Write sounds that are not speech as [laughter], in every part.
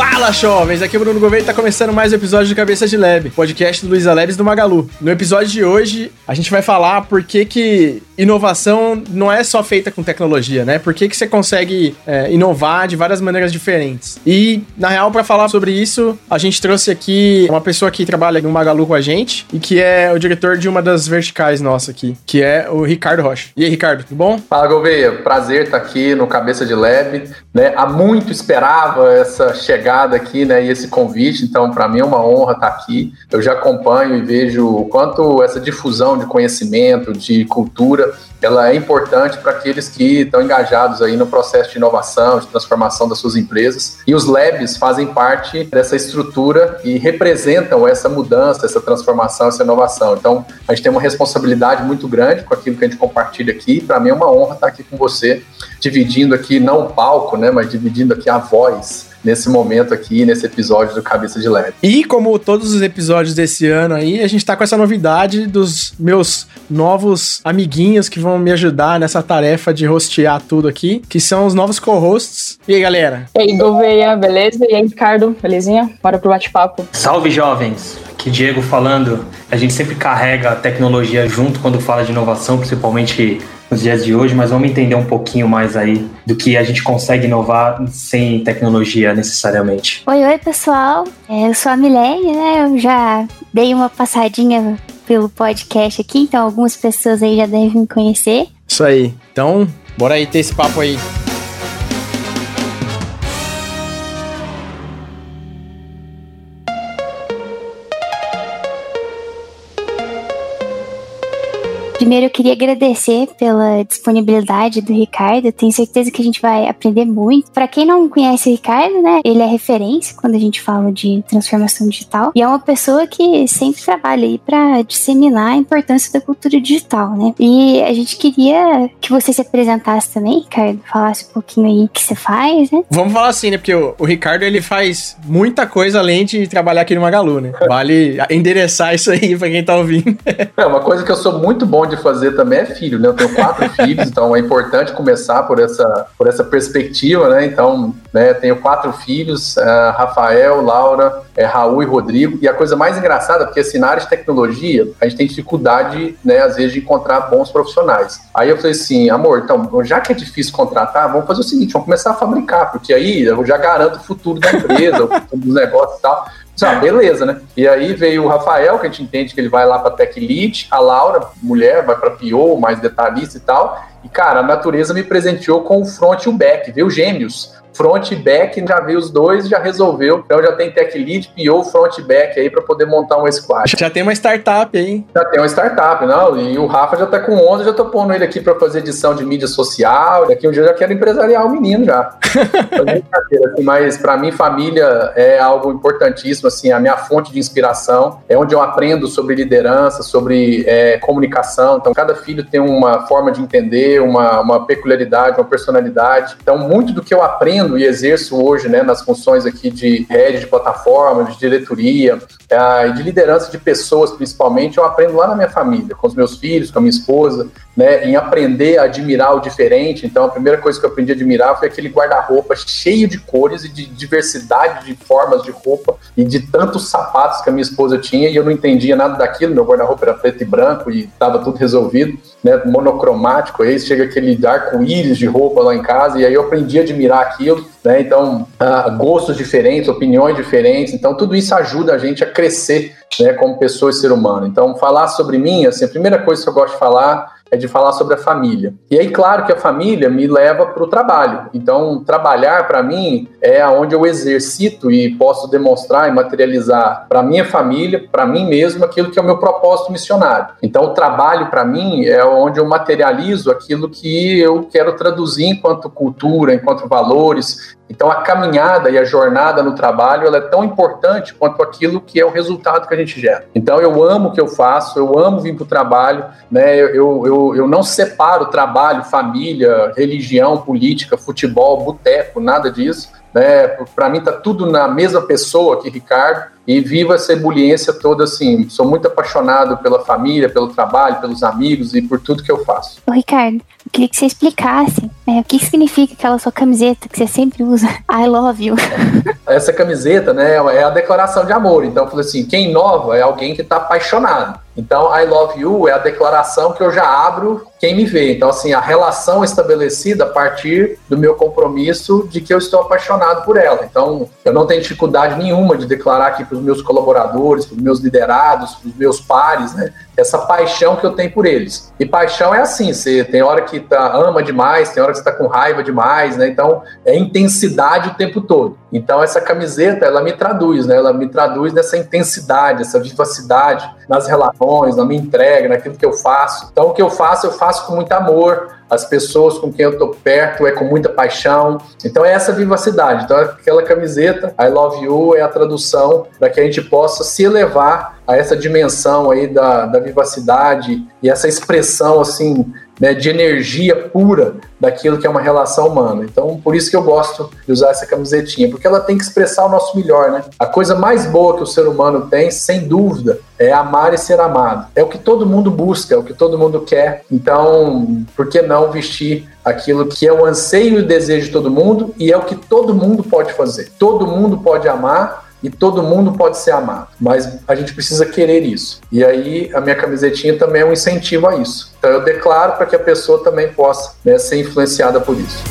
Fuck! Fala, jovens! Aqui é o Bruno Gouveia e tá começando mais um episódio do Cabeça de Lab, podcast do Luiza Labs do Magalu. No episódio de hoje, a gente vai falar por que, que inovação não é só feita com tecnologia, né? Por que, que você consegue é, inovar de várias maneiras diferentes. E, na real, para falar sobre isso, a gente trouxe aqui uma pessoa que trabalha no Magalu com a gente e que é o diretor de uma das verticais nossa aqui, que é o Ricardo Rocha. E aí, Ricardo, tudo bom? Fala, Gouveia. Prazer estar aqui no Cabeça de Lab. Né? Há muito esperava essa chegada aqui, né, e esse convite, então para mim é uma honra estar aqui. Eu já acompanho e vejo o quanto essa difusão de conhecimento, de cultura, ela é importante para aqueles que estão engajados aí no processo de inovação, de transformação das suas empresas. E os labs fazem parte dessa estrutura e representam essa mudança, essa transformação, essa inovação. Então, a gente tem uma responsabilidade muito grande com aquilo que a gente compartilha aqui. Para mim é uma honra estar aqui com você, dividindo aqui não o palco, né, mas dividindo aqui a voz nesse momento aqui, nesse episódio do Cabeça de Leve. E como todos os episódios desse ano aí, a gente tá com essa novidade dos meus novos amiguinhos que vão me ajudar nessa tarefa de rostear tudo aqui, que são os novos co-hosts. E aí, galera? E aí, Gouveia, beleza? E aí, Ricardo, belezinha? Bora pro bate-papo. Salve, jovens! Que Diego falando. A gente sempre carrega a tecnologia junto quando fala de inovação, principalmente nos dias de hoje, mas vamos entender um pouquinho mais aí do que a gente consegue inovar sem tecnologia necessariamente. Oi, oi, pessoal. É, eu sou a Milene, né? Eu já dei uma passadinha pelo podcast aqui, então algumas pessoas aí já devem me conhecer. Isso aí. Então, bora aí ter esse papo aí. Primeiro, eu queria agradecer pela disponibilidade do Ricardo. tenho certeza que a gente vai aprender muito. Para quem não conhece o Ricardo, né, ele é referência quando a gente fala de transformação digital e é uma pessoa que sempre trabalha aí para disseminar a importância da cultura digital, né? E a gente queria que você se apresentasse também, Ricardo, falasse um pouquinho aí o que você faz, né? Vamos falar assim, né? Porque o, o Ricardo ele faz muita coisa além de trabalhar aqui no Magalu, né? Vale endereçar isso aí para quem tá ouvindo. é uma coisa que eu sou muito bom de fazer também é filho, né? Eu tenho quatro [laughs] filhos, então é importante começar por essa, por essa perspectiva, né? Então, né, tenho quatro filhos, uh, Rafael, Laura, é, Raul e Rodrigo. E a coisa mais engraçada, porque assim, na área de tecnologia, a gente tem dificuldade, né, às vezes, de encontrar bons profissionais. Aí eu falei assim, amor, então, já que é difícil contratar, vamos fazer o seguinte, vamos começar a fabricar, porque aí eu já garanto o futuro da empresa, o futuro dos negócios e tal. Ah, beleza, né? E aí veio o Rafael, que a gente entende que ele vai lá para Tech Lead, a Laura, mulher, vai para PO, mais detalhista e tal. E, cara, a natureza me presenteou com o front e o back, viu? Gêmeos front e back, já viu os dois já resolveu. Então já tem tech lead, PO, front e back aí para poder montar um squad. Já tem uma startup aí. Já tem uma startup, não? E o Rafa já tá com 11, já tô pondo ele aqui para fazer edição de mídia social. Daqui um dia eu já quero empresariar o menino já. [laughs] assim, mas para mim família é algo importantíssimo, assim, a minha fonte de inspiração, é onde eu aprendo sobre liderança, sobre é, comunicação. Então cada filho tem uma forma de entender, uma, uma peculiaridade, uma personalidade. Então muito do que eu aprendo e exerço hoje né, nas funções aqui de rede de plataforma, de diretoria uh, e de liderança de pessoas, principalmente, eu aprendo lá na minha família, com os meus filhos, com a minha esposa, né, em aprender a admirar o diferente. Então, a primeira coisa que eu aprendi a admirar foi aquele guarda-roupa cheio de cores e de diversidade de formas de roupa e de tantos sapatos que a minha esposa tinha e eu não entendia nada daquilo. Meu guarda-roupa era preto e branco e estava tudo resolvido, né, monocromático. Aí chega aquele arco-íris de roupa lá em casa e aí eu aprendi a admirar aquilo. Né, então, uh, gostos diferentes, opiniões diferentes. Então, tudo isso ajuda a gente a crescer né, como pessoa e ser humano. Então, falar sobre mim, assim, a primeira coisa que eu gosto de falar é de falar sobre a família. E aí, claro que a família me leva para o trabalho. Então, trabalhar para mim é onde eu exercito e posso demonstrar e materializar para minha família, para mim mesmo, aquilo que é o meu propósito missionário. Então, o trabalho para mim é onde eu materializo aquilo que eu quero traduzir enquanto cultura, enquanto valores, então a caminhada e a jornada no trabalho ela é tão importante quanto aquilo que é o resultado que a gente gera. Então eu amo o que eu faço, eu amo vir para o trabalho, né? Eu, eu, eu não separo trabalho, família, religião, política, futebol, boteco, nada disso. Né? Para mim tá tudo na mesma pessoa aqui, Ricardo, e vivo essa ebuliência toda assim. Sou muito apaixonado pela família, pelo trabalho, pelos amigos e por tudo que eu faço. Ô, Ricardo, eu queria que você explicasse é, o que significa aquela sua camiseta que você sempre usa, [laughs] I love you. [laughs] Essa camiseta, né, é a declaração de amor. Então, eu falei assim, quem inova é alguém que está apaixonado. Então, I love you é a declaração que eu já abro quem me vê. Então, assim, a relação estabelecida a partir do meu compromisso de que eu estou apaixonado por ela. Então, eu não tenho dificuldade nenhuma de declarar aqui para os meus colaboradores, para os meus liderados, para os meus pares, né? Essa paixão que eu tenho por eles. E paixão é assim, você tem hora que tá, ama demais, tem hora que você está com raiva demais, né? Então, é intensidade o tempo todo. Então, essa camiseta, ela me traduz, né? Ela me traduz nessa intensidade, essa vivacidade nas relações, na minha entrega, naquilo que eu faço. Então, o que eu faço, eu faço com muito amor, as pessoas com quem eu tô perto é com muita paixão. Então é essa vivacidade. Então aquela camiseta I love you é a tradução para que a gente possa se elevar a essa dimensão aí da, da vivacidade e essa expressão assim né, de energia pura daquilo que é uma relação humana. Então, por isso que eu gosto de usar essa camisetinha, porque ela tem que expressar o nosso melhor, né? A coisa mais boa que o ser humano tem, sem dúvida, é amar e ser amado. É o que todo mundo busca, é o que todo mundo quer. Então, por que não vestir aquilo que é o anseio e o desejo de todo mundo e é o que todo mundo pode fazer? Todo mundo pode amar e todo mundo pode ser amado, mas a gente precisa querer isso. E aí a minha camisetinha também é um incentivo a isso. Então eu declaro para que a pessoa também possa né, ser influenciada por isso.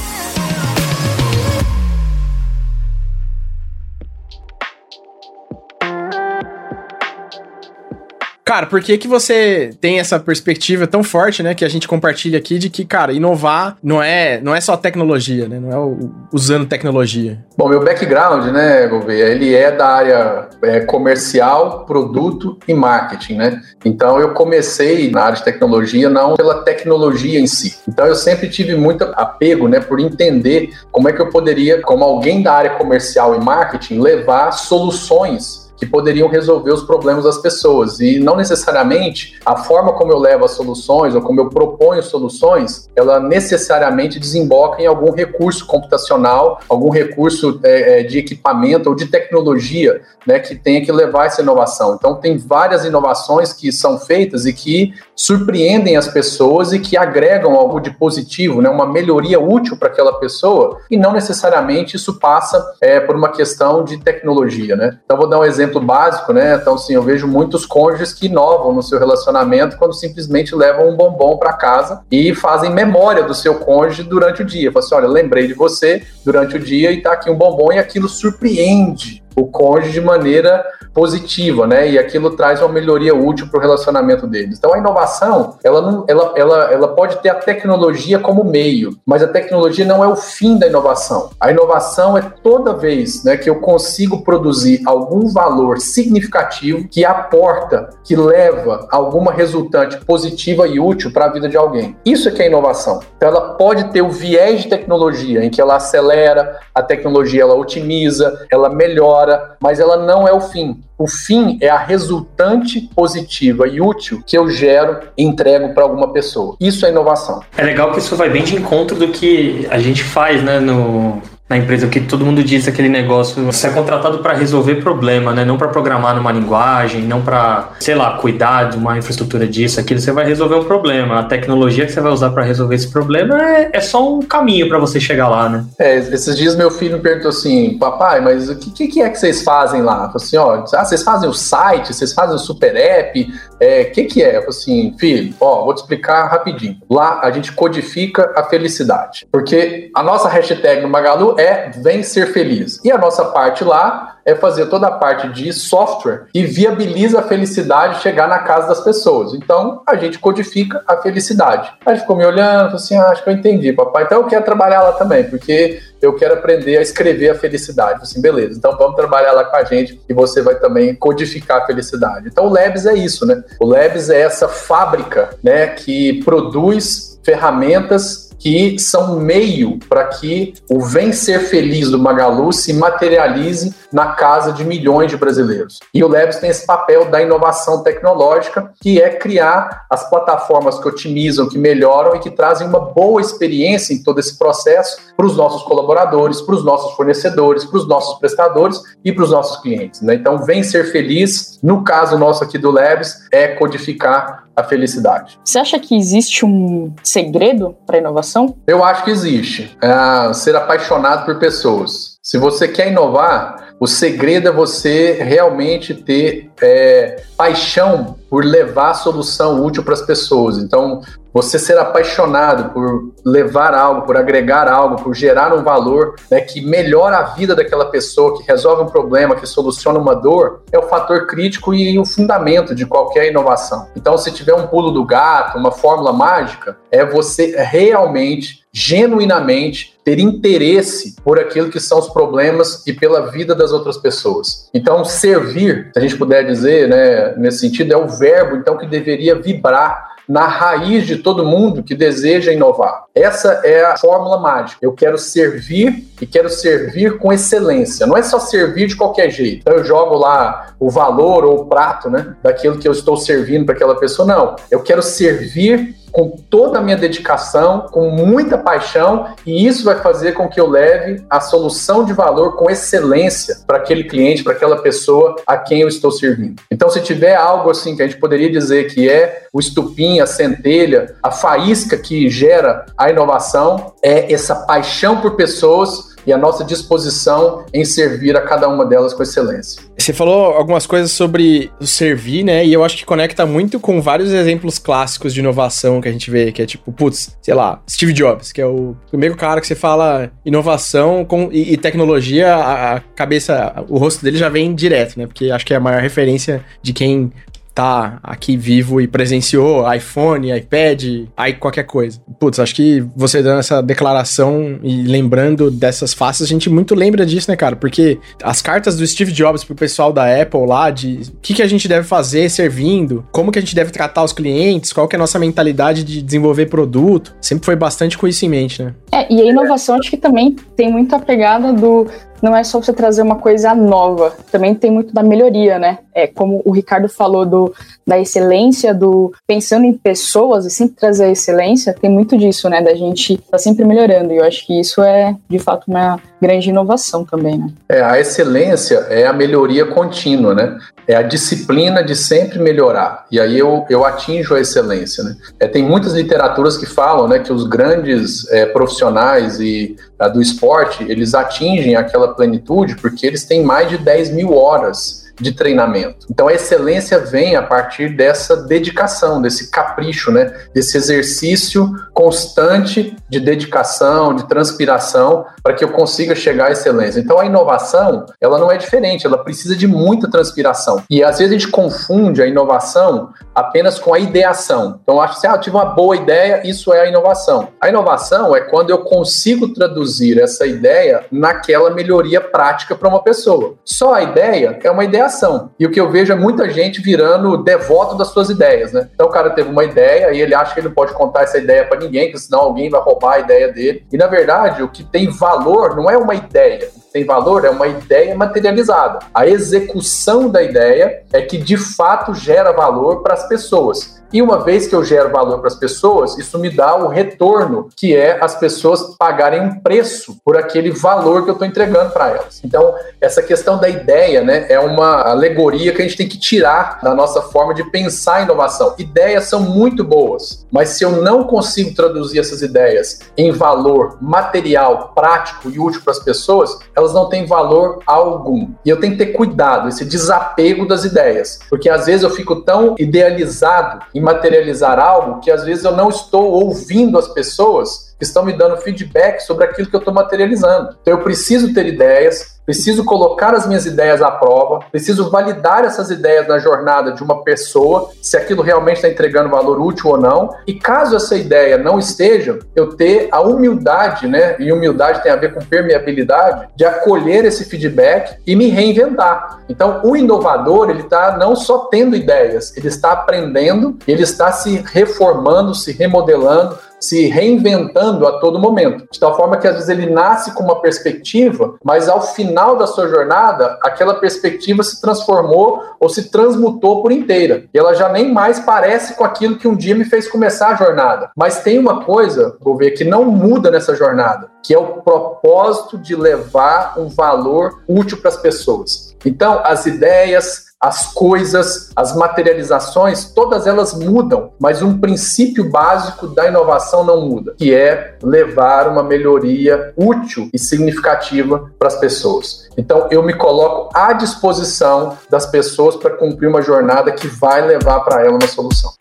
Cara, por que que você tem essa perspectiva tão forte, né, que a gente compartilha aqui de que, cara, inovar não é, não é só tecnologia, né, não é o, usando tecnologia? Bom, meu background, né, Gouveia, ele é da área é, comercial, produto e marketing, né? Então eu comecei na área de tecnologia não pela tecnologia em si. Então eu sempre tive muito apego, né, por entender como é que eu poderia, como alguém da área comercial e marketing, levar soluções que poderiam resolver os problemas das pessoas. E não necessariamente a forma como eu levo as soluções ou como eu proponho soluções, ela necessariamente desemboca em algum recurso computacional, algum recurso é, é, de equipamento ou de tecnologia né, que tenha que levar essa inovação. Então, tem várias inovações que são feitas e que surpreendem as pessoas e que agregam algo de positivo, né, uma melhoria útil para aquela pessoa, e não necessariamente isso passa é, por uma questão de tecnologia. Né? Então, vou dar um exemplo exemplo básico, né? Então, sim, eu vejo muitos cônjuges que inovam no seu relacionamento quando simplesmente levam um bombom para casa e fazem memória do seu cônjuge durante o dia. Fala assim: olha, lembrei de você durante o dia e tá aqui um bombom, e aquilo surpreende o cônjuge de maneira positiva, né? E aquilo traz uma melhoria útil para o relacionamento deles. Então a inovação, ela, não, ela, ela, ela pode ter a tecnologia como meio, mas a tecnologia não é o fim da inovação. A inovação é toda vez né, que eu consigo produzir algum valor significativo que aporta, que leva alguma resultante positiva e útil para a vida de alguém. Isso é que é inovação. Então ela pode ter o viés de tecnologia, em que ela acelera, a tecnologia ela otimiza, ela melhora, mas ela não é o fim. O fim é a resultante positiva e útil que eu gero e entrego para alguma pessoa. Isso é inovação. É legal que isso vai bem de encontro do que a gente faz, né, no, na empresa, que todo mundo diz aquele negócio, você é contratado para resolver problema, né? Não para programar numa linguagem, não para, sei lá, cuidar de uma infraestrutura disso, aquilo, você vai resolver um problema. A tecnologia que você vai usar para resolver esse problema é, é só um caminho para você chegar lá, né? É, esses dias meu filho me perguntou assim, papai, mas o que, que é que vocês fazem lá? Eu falei assim, ó, ah, vocês fazem o site, vocês fazem o super app, é, o que que é? Eu falei assim, filho, ó, vou te explicar rapidinho. Lá a gente codifica a felicidade, porque a nossa hashtag no Magalu é vem ser feliz. E a nossa parte lá é fazer toda a parte de software que viabiliza a felicidade chegar na casa das pessoas. Então, a gente codifica a felicidade. A gente ficou me olhando, assim, ah, acho que eu entendi, papai. Então, eu quero trabalhar lá também, porque eu quero aprender a escrever a felicidade. Assim, beleza, então vamos trabalhar lá com a gente e você vai também codificar a felicidade. Então, o Labs é isso, né? O Labs é essa fábrica, né, que produz ferramentas que são meio para que o vencer feliz do Magalu se materialize na casa de milhões de brasileiros. E o Labs tem esse papel da inovação tecnológica, que é criar as plataformas que otimizam, que melhoram e que trazem uma boa experiência em todo esse processo para os nossos colaboradores, para os nossos fornecedores, para os nossos prestadores e para os nossos clientes. Né? Então, vencer feliz, no caso nosso aqui do Labs, é codificar a felicidade. Você acha que existe um segredo para a inovação? Eu acho que existe. É ser apaixonado por pessoas. Se você quer inovar, o segredo é você realmente ter é, paixão por levar a solução útil para as pessoas. Então, você ser apaixonado por levar algo, por agregar algo, por gerar um valor né, que melhora a vida daquela pessoa, que resolve um problema, que soluciona uma dor, é o fator crítico e o fundamento de qualquer inovação. Então, se tiver um pulo do gato, uma fórmula mágica, é você realmente genuinamente ter interesse por aquilo que são os problemas e pela vida das outras pessoas. Então, servir, se a gente puder dizer, né, nesse sentido, é o verbo então que deveria vibrar na raiz de todo mundo que deseja inovar. Essa é a fórmula mágica. Eu quero servir e quero servir com excelência. Não é só servir de qualquer jeito. Então eu jogo lá o valor ou o prato, né, daquilo que eu estou servindo para aquela pessoa. Não, eu quero servir com toda a minha dedicação, com muita paixão, e isso vai fazer com que eu leve a solução de valor com excelência para aquele cliente, para aquela pessoa a quem eu estou servindo. Então, se tiver algo assim que a gente poderia dizer que é o estupim, a centelha, a faísca que gera a inovação, é essa paixão por pessoas e a nossa disposição em servir a cada uma delas com excelência. Você falou algumas coisas sobre o servir, né? E eu acho que conecta muito com vários exemplos clássicos de inovação que a gente vê, que é tipo, putz, sei lá, Steve Jobs, que é o primeiro cara que você fala inovação com, e, e tecnologia, a, a cabeça, o rosto dele já vem direto, né? Porque acho que é a maior referência de quem tá aqui vivo e presenciou iPhone, iPad, aí qualquer coisa. Putz, acho que você dando essa declaração e lembrando dessas faces, a gente muito lembra disso, né, cara? Porque as cartas do Steve Jobs pro pessoal da Apple lá, de o que, que a gente deve fazer servindo, como que a gente deve tratar os clientes, qual que é a nossa mentalidade de desenvolver produto, sempre foi bastante com isso em mente, né? É, e a inovação acho que também tem muito a pegada do não é só você trazer uma coisa nova, também tem muito da melhoria, né? É como o Ricardo falou do, da excelência, do pensando em pessoas e sempre trazer a excelência, tem muito disso, né? Da gente tá sempre melhorando. E eu acho que isso é, de fato, uma grande inovação também, né? É, a excelência é a melhoria contínua, né? É a disciplina de sempre melhorar. E aí eu, eu atinjo a excelência, né? É, tem muitas literaturas que falam, né, que os grandes é, profissionais e a, do esporte, eles atingem aquela plenitude porque eles têm mais de 10 mil horas de treinamento. Então a excelência vem a partir dessa dedicação, desse capricho, né? Desse exercício constante de dedicação, de transpiração, para que eu consiga chegar à excelência. Então a inovação, ela não é diferente, ela precisa de muita transpiração. E às vezes a gente confunde a inovação apenas com a ideação. Então acho que ah, eu tive uma boa ideia, isso é a inovação. A inovação é quando eu consigo traduzir essa ideia naquela melhoria prática para uma pessoa. Só a ideia é uma ideia ação. E o que eu vejo é muita gente virando devoto das suas ideias, né? Então o cara teve uma ideia e ele acha que ele não pode contar essa ideia para ninguém, porque senão alguém vai roubar a ideia dele. E na verdade, o que tem valor não é uma ideia. Tem valor é uma ideia materializada. A execução da ideia é que de fato gera valor para as pessoas. E uma vez que eu gero valor para as pessoas, isso me dá o retorno, que é as pessoas pagarem um preço por aquele valor que eu estou entregando para elas. Então, essa questão da ideia né, é uma alegoria que a gente tem que tirar da nossa forma de pensar inovação. Ideias são muito boas, mas se eu não consigo traduzir essas ideias em valor material, prático e útil para as pessoas, elas não têm valor algum. E eu tenho que ter cuidado, esse desapego das ideias, porque às vezes eu fico tão idealizado em materializar algo que às vezes eu não estou ouvindo as pessoas que estão me dando feedback sobre aquilo que eu estou materializando. Então eu preciso ter ideias, preciso colocar as minhas ideias à prova, preciso validar essas ideias na jornada de uma pessoa, se aquilo realmente está entregando valor útil ou não. E caso essa ideia não esteja, eu ter a humildade, né? E humildade tem a ver com permeabilidade, de acolher esse feedback e me reinventar. Então, o inovador, ele está não só tendo ideias, ele está aprendendo, ele está se reformando, se remodelando, se reinventando a todo momento. De tal forma que às vezes ele nasce com uma perspectiva, mas ao final da sua jornada, aquela perspectiva se transformou ou se transmutou por inteira. E ela já nem mais parece com aquilo que um dia me fez começar a jornada. Mas tem uma coisa, vou ver, que não muda nessa jornada, que é o propósito de levar um valor útil para as pessoas. Então, as ideias, as coisas, as materializações, todas elas mudam, mas um princípio básico da inovação não muda, que é levar uma melhoria útil e significativa para as pessoas. Então, eu me coloco à disposição das pessoas para cumprir uma jornada que vai levar para ela uma solução.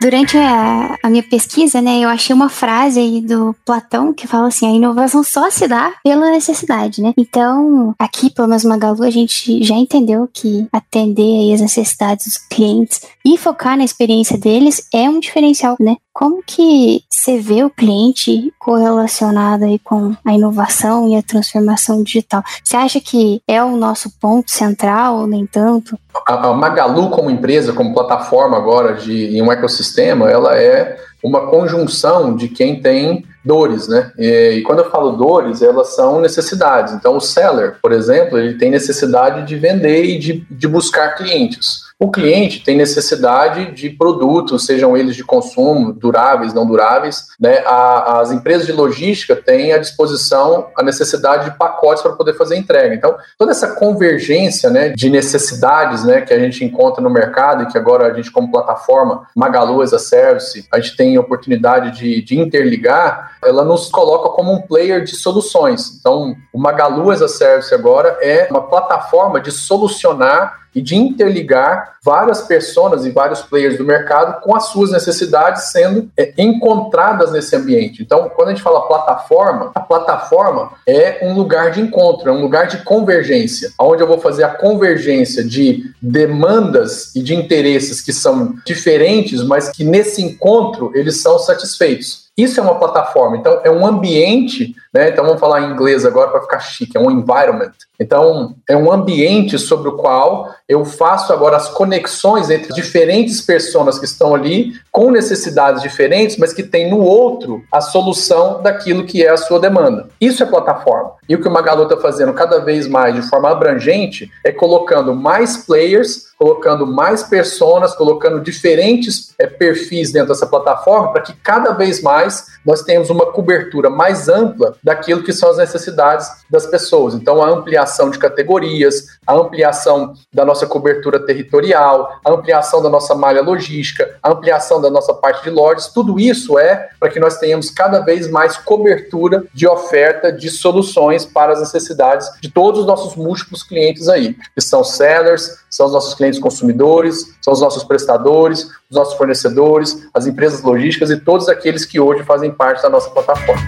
Durante a, a, minha pesquisa, né, eu achei uma frase aí do Platão que fala assim: a inovação só se dá pela necessidade, né? Então, aqui, pelo menos Magalu, a gente já entendeu que atender aí as necessidades dos clientes e focar na experiência deles é um diferencial, né? Como que você vê o cliente correlacionado aí com a inovação e a transformação digital? Você acha que é o nosso ponto central nem tanto? A, Magalu como empresa, como plataforma agora de em um ecossistema, ela é uma conjunção de quem tem dores, né? E, e, quando eu falo dores, elas são necessidades. Então, o seller, por exemplo, ele tem necessidade de vender e de, de buscar clientes. O cliente tem necessidade de produtos, sejam eles de consumo, duráveis, não duráveis. Né? A, as empresas de logística têm à disposição a necessidade de pacotes para poder fazer entrega. Então, toda essa convergência né, de necessidades né, que a gente encontra no mercado e que agora a gente, como plataforma Magalu as a Service, a gente tem a oportunidade de, de interligar, ela nos coloca como um player de soluções. Então, o Magalu as a Service agora é uma plataforma de solucionar e de interligar várias pessoas e vários players do mercado com as suas necessidades sendo é, encontradas nesse ambiente. Então, quando a gente fala plataforma, a plataforma é um lugar de encontro, é um lugar de convergência, onde eu vou fazer a convergência de demandas e de interesses que são diferentes, mas que nesse encontro eles são satisfeitos. Isso é uma plataforma, então é um ambiente, né? Então vamos falar em inglês agora para ficar chique, é um environment. Então é um ambiente sobre o qual eu faço agora as conexões entre diferentes pessoas que estão ali com necessidades diferentes, mas que tem no outro a solução daquilo que é a sua demanda. Isso é plataforma. E o que o Magalu está fazendo cada vez mais de forma abrangente é colocando mais players colocando mais pessoas, colocando diferentes é, perfis dentro dessa plataforma, para que cada vez mais nós tenhamos uma cobertura mais ampla daquilo que são as necessidades das pessoas. Então, a ampliação de categorias, a ampliação da nossa cobertura territorial, a ampliação da nossa malha logística, a ampliação da nossa parte de lojas, tudo isso é para que nós tenhamos cada vez mais cobertura de oferta de soluções para as necessidades de todos os nossos múltiplos clientes aí, que são sellers, são os nossos clientes consumidores, são os nossos prestadores, os nossos fornecedores, as empresas logísticas e todos aqueles que hoje fazem parte da nossa plataforma.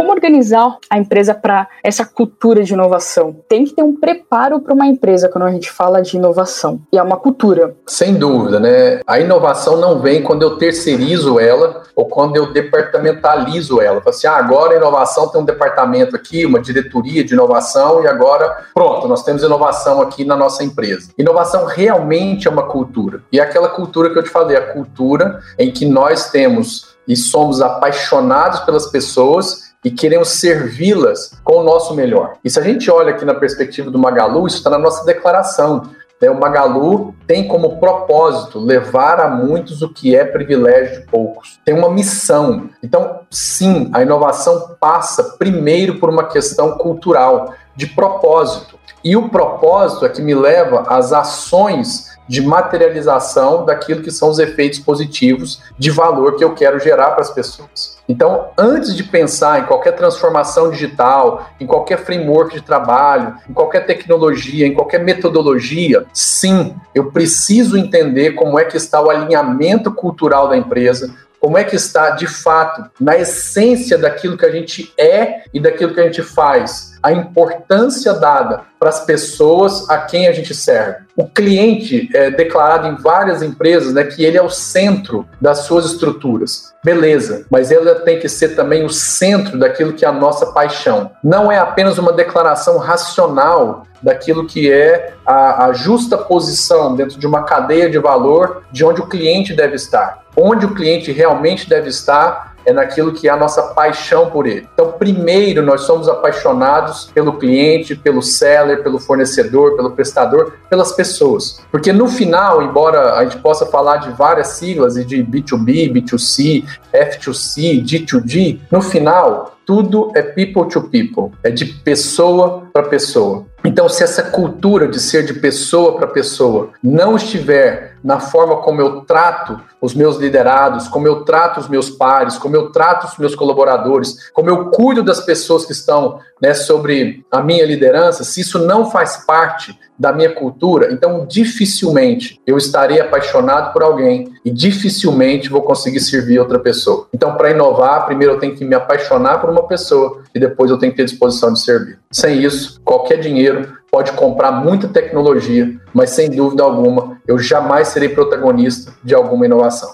Como organizar a empresa para essa cultura de inovação? Tem que ter um preparo para uma empresa quando a gente fala de inovação. E é uma cultura. Sem dúvida, né? A inovação não vem quando eu terceirizo ela ou quando eu departamentalizo ela. Falo assim, ah, agora a inovação tem um departamento aqui, uma diretoria de inovação e agora, pronto, nós temos inovação aqui na nossa empresa. Inovação realmente é uma cultura. E é aquela cultura que eu te falei, a cultura em que nós temos e somos apaixonados pelas pessoas e queremos servi-las com o nosso melhor. E se a gente olha aqui na perspectiva do Magalu, isso está na nossa declaração. Né? O Magalu tem como propósito levar a muitos o que é privilégio de poucos. Tem uma missão. Então, sim, a inovação passa primeiro por uma questão cultural, de propósito. E o propósito é que me leva às ações de materialização daquilo que são os efeitos positivos de valor que eu quero gerar para as pessoas. Então, antes de pensar em qualquer transformação digital, em qualquer framework de trabalho, em qualquer tecnologia, em qualquer metodologia, sim, eu preciso entender como é que está o alinhamento cultural da empresa, como é que está de fato na essência daquilo que a gente é e daquilo que a gente faz a importância dada para as pessoas a quem a gente serve. O cliente é declarado em várias empresas né, que ele é o centro das suas estruturas. Beleza, mas ele tem que ser também o centro daquilo que é a nossa paixão. Não é apenas uma declaração racional daquilo que é a, a justa posição dentro de uma cadeia de valor de onde o cliente deve estar. Onde o cliente realmente deve estar é naquilo que é a nossa paixão por ele. Então, primeiro, nós somos apaixonados pelo cliente, pelo seller, pelo fornecedor, pelo prestador, pelas pessoas. Porque no final, embora a gente possa falar de várias siglas e de B2B, B2C, F2C, D2D, no final, tudo é people to people, é de pessoa para pessoa. Então, se essa cultura de ser de pessoa para pessoa não estiver na forma como eu trato os meus liderados, como eu trato os meus pares, como eu trato os meus colaboradores, como eu cuido das pessoas que estão né, sobre a minha liderança, se isso não faz parte da minha cultura, então dificilmente eu estarei apaixonado por alguém e dificilmente vou conseguir servir outra pessoa. Então, para inovar, primeiro eu tenho que me apaixonar por uma pessoa e depois eu tenho que ter disposição de servir. Sem isso, qualquer dinheiro pode comprar muita tecnologia, mas sem dúvida alguma, eu jamais serei protagonista de alguma inovação.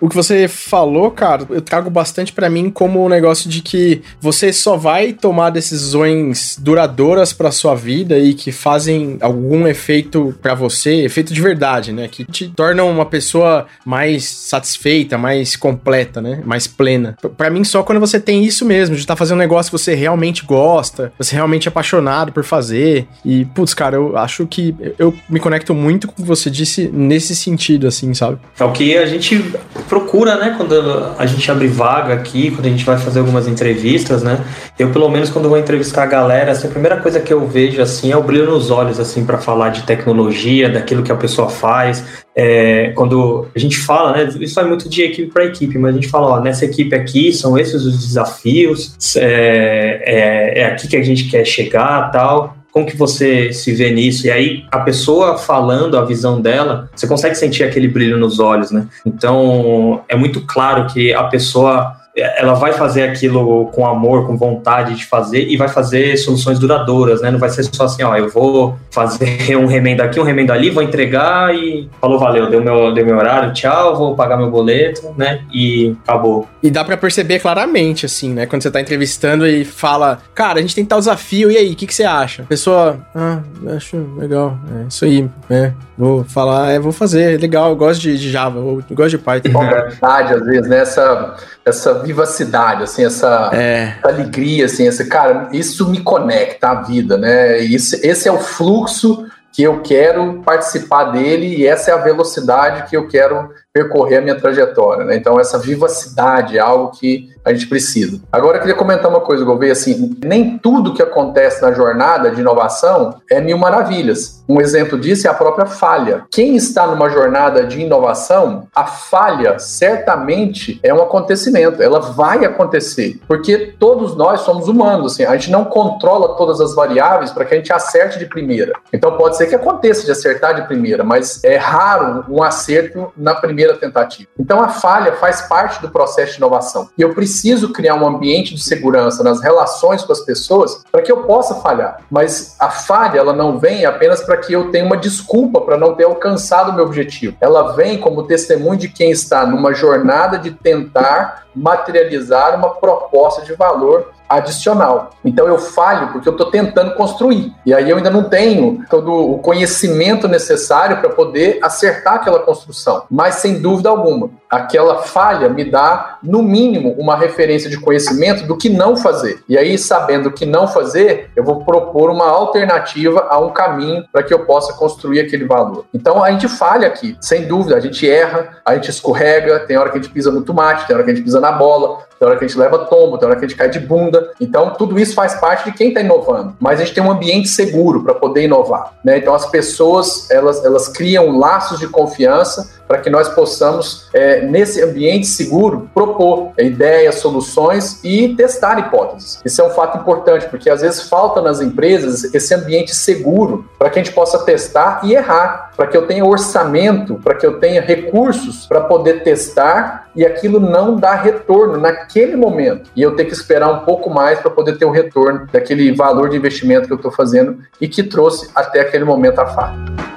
O que você falou, cara, eu trago bastante para mim como o um negócio de que você só vai tomar decisões duradouras para sua vida e que fazem algum efeito para você, efeito de verdade, né? Que te tornam uma pessoa mais satisfeita, mais completa, né? Mais plena. Para mim, só quando você tem isso mesmo, de estar tá fazendo um negócio que você realmente gosta, você realmente é apaixonado por fazer. E, putz, cara, eu acho que eu me conecto muito com o que você disse nesse sentido, assim, sabe? É o que a gente procura, né, quando a gente abre vaga aqui, quando a gente vai fazer algumas entrevistas, né? Eu, pelo menos, quando vou entrevistar a galera, assim, a primeira coisa que eu vejo, assim, é o brilho nos olhos, assim, para falar de tecnologia, daquilo que a pessoa faz. É, quando a gente fala, né, isso vai muito de equipe para equipe, mas a gente fala, ó, nessa equipe aqui são esses os desafios, é, é, é aqui que a gente quer chegar, tal. Como que você se vê nisso? E aí, a pessoa falando a visão dela, você consegue sentir aquele brilho nos olhos, né? Então, é muito claro que a pessoa ela vai fazer aquilo com amor, com vontade de fazer e vai fazer soluções duradouras, né? Não vai ser só assim, ó, eu vou fazer um remendo aqui, um remendo ali, vou entregar e falou, valeu, deu meu, deu meu horário, tchau, vou pagar meu boleto, né? E acabou. E dá para perceber claramente, assim, né? Quando você tá entrevistando e fala, cara, a gente tem tal desafio, e aí, o que, que você acha? A pessoa, ah, acho legal, é isso aí, né? Vou falar, é, vou fazer, é legal, eu gosto de, de Java, eu gosto de Python. Com verdade, às vezes, né? Essa, vivacidade, assim, essa, é. essa alegria, assim, esse cara, isso me conecta à vida, né? Isso, esse é o fluxo que eu quero participar dele e essa é a velocidade que eu quero percorrer a minha trajetória. Né? Então, essa vivacidade é algo que a gente precisa. Agora, eu queria comentar uma coisa, Gouveia, assim, nem tudo que acontece na jornada de inovação é mil maravilhas. Um exemplo disso é a própria falha. Quem está numa jornada de inovação, a falha certamente é um acontecimento, ela vai acontecer, porque todos nós somos humanos, assim, a gente não controla todas as variáveis para que a gente acerte de primeira. Então, pode ser que aconteça de acertar de primeira, mas é raro um acerto na primeira primeira tentativa. Então a falha faz parte do processo de inovação. E eu preciso criar um ambiente de segurança nas relações com as pessoas para que eu possa falhar. Mas a falha, ela não vem apenas para que eu tenha uma desculpa para não ter alcançado o meu objetivo. Ela vem como testemunho de quem está numa jornada de tentar materializar uma proposta de valor adicional. Então eu falho porque eu estou tentando construir. E aí eu ainda não tenho todo o conhecimento necessário para poder acertar aquela construção. Mas sem dúvida alguma, aquela falha me dá, no mínimo, uma referência de conhecimento do que não fazer. E aí, sabendo o que não fazer, eu vou propor uma alternativa a um caminho para que eu possa construir aquele valor. Então a gente falha aqui, sem dúvida, a gente erra, a gente escorrega, tem hora que a gente pisa no tomate, tem hora que a gente pisa na bola, tem hora que a gente leva tombo, tem hora que a gente cai de bunda. Então, tudo isso faz parte de quem está inovando. Mas a gente tem um ambiente seguro para poder inovar. Né? Então, as pessoas elas, elas criam laços de confiança para que nós possamos, é, nesse ambiente seguro, propor ideias, soluções e testar hipóteses. Isso é um fato importante, porque às vezes falta nas empresas esse ambiente seguro para que a gente possa testar e errar. para que eu tenha orçamento, para que eu tenha recursos para poder testar e aquilo não dar retorno naquele momento. E eu ter que esperar um pouco mais para poder ter o retorno daquele valor de investimento que eu estou fazendo e que trouxe até aquele momento a fato.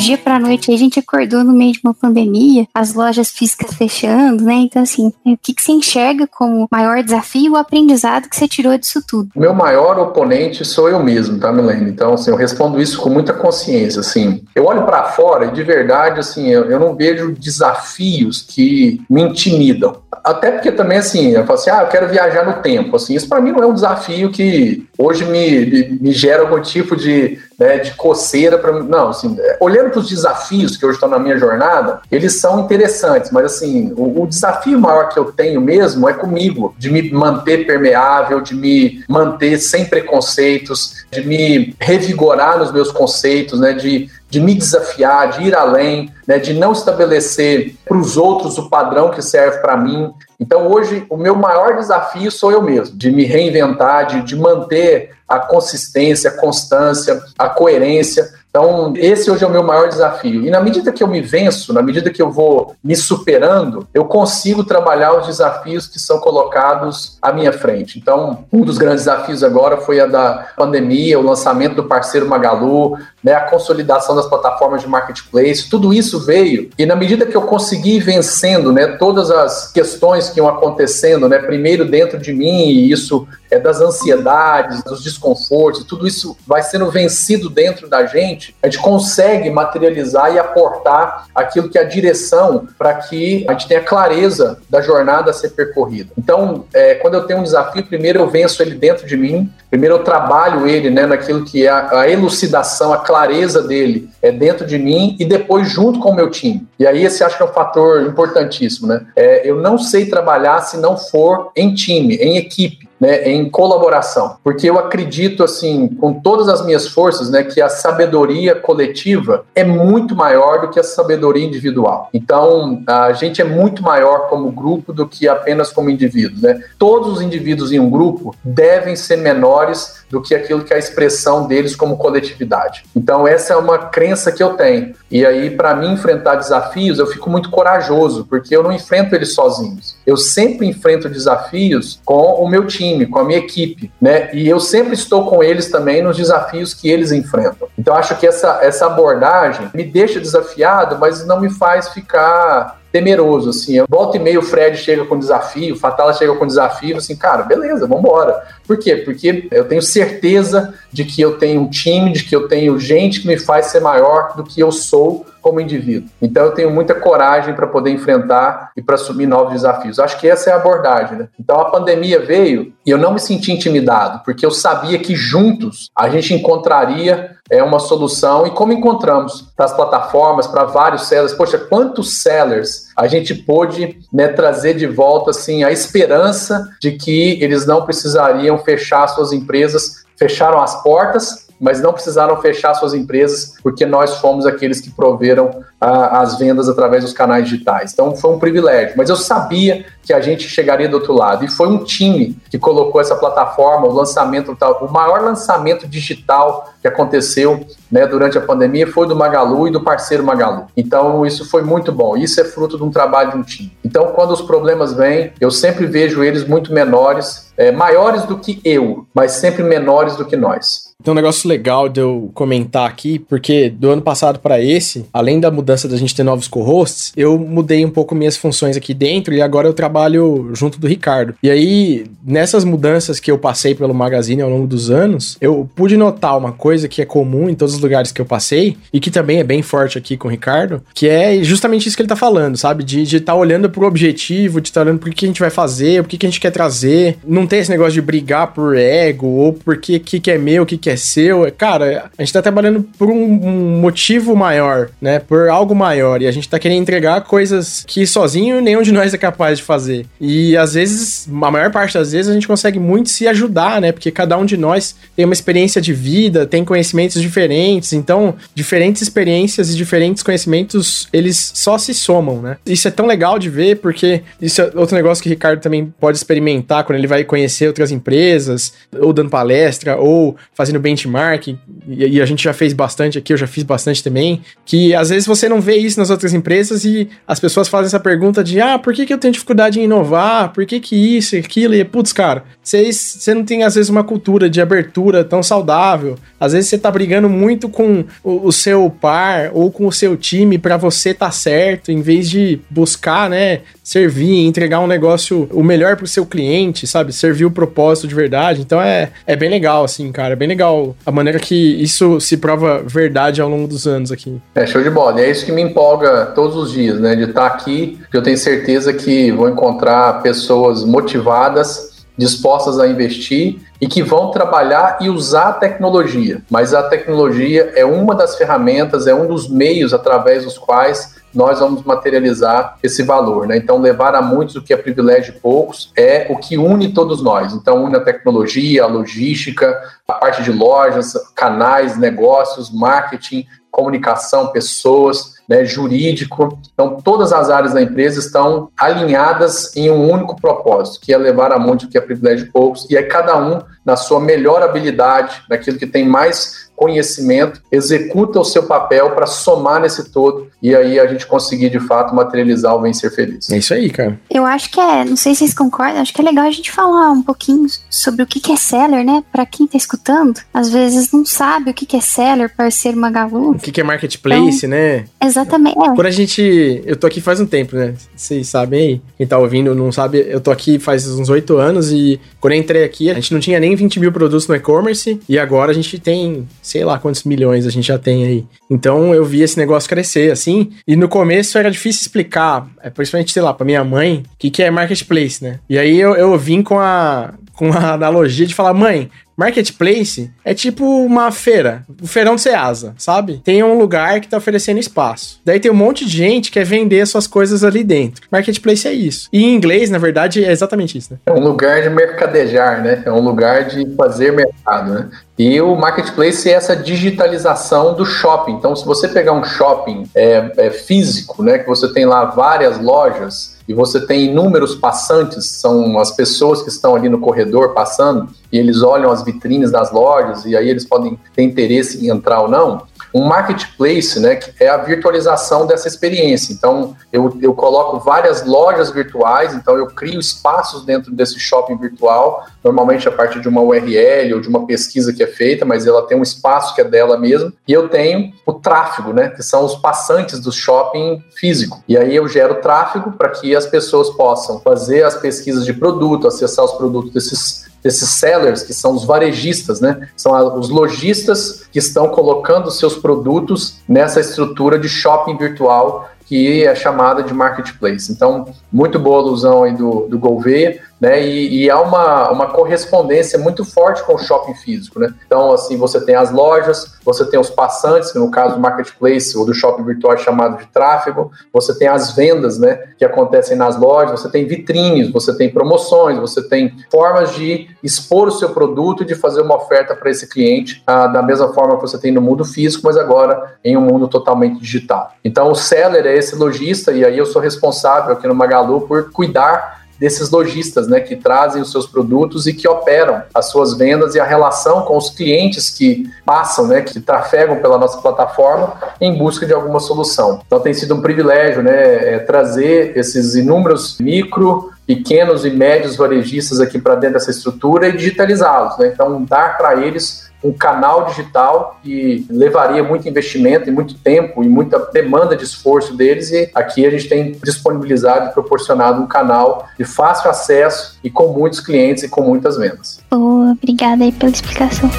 Dia pra noite a gente acordou no meio de uma pandemia, as lojas físicas fechando, né? Então, assim, o que, que você enxerga como maior desafio, o aprendizado que você tirou disso tudo? Meu maior oponente sou eu mesmo, tá, Milene? Então, assim, eu respondo isso com muita consciência, assim. Eu olho para fora e, de verdade, assim, eu, eu não vejo desafios que me intimidam. Até porque também, assim, eu falo assim, ah, eu quero viajar no tempo, assim, isso para mim não é um desafio que hoje me, me, gera algum tipo de né, de coceira para não, assim, é, olhando para os desafios que hoje estão na minha jornada, eles são interessantes, mas assim, o, o, desafio maior que eu tenho mesmo é comigo, de me manter permeável, de me manter sem preconceitos, de me revigorar nos meus conceitos, né, de de me desafiar, de ir além, né, de não estabelecer para os outros o padrão que serve para mim. Então, hoje, o meu maior desafio sou eu mesmo, de me reinventar, de, de manter a consistência, a constância, a coerência então, esse hoje é o meu maior desafio. E na medida que eu me venço, na medida que eu vou me superando, eu consigo trabalhar os desafios que são colocados à minha frente. Então, um dos grandes desafios agora foi a da pandemia, o lançamento do parceiro Magalu, né, a consolidação das plataformas de marketplace, tudo isso veio. E na medida que eu consegui vencendo né, todas as questões que iam acontecendo, né, primeiro dentro de mim, e isso é das ansiedades, dos desconfortos, tudo isso vai sendo vencido dentro da gente a gente consegue materializar e aportar aquilo que é a direção para que a gente tenha clareza da jornada a ser percorrida. Então, é, quando eu tenho um desafio, primeiro eu venço ele dentro de mim, primeiro eu trabalho ele né, naquilo que é a, a elucidação, a clareza dele é dentro de mim e depois junto com o meu time. E aí esse acho que é um fator importantíssimo, né? É, eu não sei trabalhar se não for em time, em equipe né, em colaboração, porque eu acredito assim, com todas as minhas forças, né, que a sabedoria coletiva é muito maior do que a sabedoria individual. Então, a gente é muito maior como grupo do que apenas como indivíduo, né? Todos os indivíduos em um grupo devem ser menores do que aquilo que é a expressão deles como coletividade. Então, essa é uma crença que eu tenho. E aí, para mim enfrentar desafios, eu fico muito corajoso, porque eu não enfrento eles sozinhos. Eu sempre enfrento desafios com o meu time, com a minha equipe, né? E eu sempre estou com eles também nos desafios que eles enfrentam. Então, acho que essa, essa abordagem me deixa desafiado, mas não me faz ficar temeroso, assim. Eu volta e meio o Fred chega com desafio, o Fatala chega com desafio, assim, cara, beleza, vamos embora. Por quê? Porque eu tenho certeza de que eu tenho um time, de que eu tenho gente que me faz ser maior do que eu sou como indivíduo. Então eu tenho muita coragem para poder enfrentar e para assumir novos desafios. Acho que essa é a abordagem. Né? Então a pandemia veio e eu não me senti intimidado, porque eu sabia que juntos a gente encontraria é uma solução e como encontramos para as plataformas, para vários sellers, poxa, quantos sellers a gente pôde né, trazer de volta assim a esperança de que eles não precisariam fechar suas empresas, fecharam as portas mas não precisaram fechar suas empresas porque nós fomos aqueles que proveram as vendas através dos canais digitais. Então foi um privilégio, mas eu sabia que a gente chegaria do outro lado. E foi um time que colocou essa plataforma, o lançamento, o maior lançamento digital que aconteceu né, durante a pandemia foi do Magalu e do parceiro Magalu. Então isso foi muito bom. Isso é fruto de um trabalho de um time. Então quando os problemas vêm, eu sempre vejo eles muito menores, é, maiores do que eu, mas sempre menores do que nós. Tem um negócio legal de eu comentar aqui, porque do ano passado para esse, além da mudança da gente ter novos co-hosts, eu mudei um pouco minhas funções aqui dentro e agora eu trabalho junto do Ricardo. E aí, nessas mudanças que eu passei pelo Magazine ao longo dos anos, eu pude notar uma coisa que é comum em todos os lugares que eu passei e que também é bem forte aqui com o Ricardo, que é justamente isso que ele tá falando, sabe? De estar tá olhando pro objetivo, de estar tá olhando pro que a gente vai fazer, o que, a gente quer trazer. Não tem esse negócio de brigar por ego ou por que, que, que é meu, o que, que é seu. Cara, a gente tá trabalhando por um, um motivo maior, né? Por algo maior. E a gente tá querendo entregar coisas que sozinho nenhum de nós é capaz de fazer. E às vezes, a maior parte das vezes, a gente consegue muito se ajudar, né? Porque cada um de nós tem uma experiência de vida, tem conhecimentos diferentes. Então, diferentes experiências e diferentes conhecimentos, eles só se somam, né? Isso é tão legal de ver, porque isso é outro negócio que o Ricardo também pode experimentar quando ele vai conhecer outras empresas, ou dando palestra, ou fazendo benchmark. E, a gente já fez bastante aqui, eu já fiz bastante também. Que às vezes você não vê isso nas outras empresas e as pessoas fazem essa pergunta de: ah, por que, que eu tenho dificuldade em inovar? Por que, que isso e aquilo? E putz, cara, você não tem às vezes uma cultura de abertura tão saudável. Às vezes você tá brigando muito com o, o seu par ou com o seu time para você tá certo, em vez de buscar, né, servir, entregar um negócio o melhor pro seu cliente, sabe? Servir o propósito de verdade. Então é, é bem legal, assim, cara. É bem legal a maneira que isso se prova verdade ao longo dos anos aqui. É show de bola. E é isso que me empolga todos os dias, né? De estar aqui, porque eu tenho certeza que vou encontrar pessoas motivadas dispostas a investir e que vão trabalhar e usar a tecnologia. Mas a tecnologia é uma das ferramentas, é um dos meios através dos quais nós vamos materializar esse valor. Né? Então, levar a muitos o que é privilégio de poucos é o que une todos nós. Então, une a tecnologia, a logística, a parte de lojas, canais, negócios, marketing, comunicação, pessoas, né, jurídico. Então, todas as áreas da empresa estão alinhadas em um único propósito, que é levar a muito o que é privilégio de poucos, e é cada um na sua melhor habilidade, naquilo que tem mais conhecimento, executa o seu papel para somar nesse todo e aí a gente conseguir de fato materializar o vencer feliz. É isso aí, cara. Eu acho que é, não sei se vocês concordam, acho que é legal a gente falar um pouquinho sobre o que é seller, né? Para quem tá escutando, às vezes não sabe o que é seller, parceiro Magalu. O que é marketplace, então, né? Exatamente. É. Quando a gente, eu tô aqui faz um tempo, né? Vocês sabem aí, quem tá ouvindo não sabe, eu tô aqui faz uns oito anos e quando eu entrei aqui, a gente não tinha nem 20 mil produtos no e-commerce e agora a gente tem sei lá quantos milhões a gente já tem aí. Então eu vi esse negócio crescer, assim, e no começo era difícil explicar, é, principalmente, sei lá, pra minha mãe, o que, que é marketplace, né? E aí eu, eu vim com a, com a analogia de falar, mãe, Marketplace é tipo uma feira, o feirão de Ceasa, sabe? Tem um lugar que tá oferecendo espaço. Daí tem um monte de gente que quer vender suas coisas ali dentro. Marketplace é isso. E em inglês, na verdade, é exatamente isso, né? É um lugar de mercadejar, né? É um lugar de fazer mercado, né? E o marketplace é essa digitalização do shopping. Então, se você pegar um shopping é, é físico, né, que você tem lá várias lojas, e você tem inúmeros passantes, são as pessoas que estão ali no corredor passando, e eles olham as vitrines das lojas, e aí eles podem ter interesse em entrar ou não um marketplace, né, que é a virtualização dessa experiência. Então, eu, eu coloco várias lojas virtuais, então eu crio espaços dentro desse shopping virtual, normalmente a partir de uma URL ou de uma pesquisa que é feita, mas ela tem um espaço que é dela mesmo, e eu tenho o tráfego, né, que são os passantes do shopping físico. E aí eu gero tráfego para que as pessoas possam fazer as pesquisas de produto, acessar os produtos desses desses sellers, que são os varejistas, né? São os lojistas que estão colocando seus produtos nessa estrutura de shopping virtual que é chamada de marketplace. Então, muito boa alusão aí do, do Gouveia né? E, e, há uma, uma correspondência muito forte com o shopping físico, né? Então, assim, você tem as lojas, você tem os passantes, no caso do marketplace ou do shopping virtual é chamado de tráfego, você tem as vendas, né? Que acontecem nas lojas, você tem vitrines, você tem promoções, você tem formas de expor o seu produto e de fazer uma oferta para esse cliente ah, da mesma forma que você tem no mundo físico, mas agora em um mundo totalmente digital. Então, o seller é esse lojista e aí eu sou responsável aqui no Magalu por cuidar desses lojistas, né, que trazem os seus produtos e que operam as suas vendas e a relação com os clientes que passam, né, que trafegam pela nossa plataforma em busca de alguma solução. Então tem sido um privilégio, né, é, trazer esses inúmeros micro pequenos e médios varejistas aqui para dentro dessa estrutura e digitalizá-los, né? Então dar para eles um canal digital que levaria muito investimento e muito tempo e muita demanda de esforço deles e aqui a gente tem disponibilizado e proporcionado um canal de fácil acesso e com muitos clientes e com muitas vendas. Boa, obrigada aí pela explicação.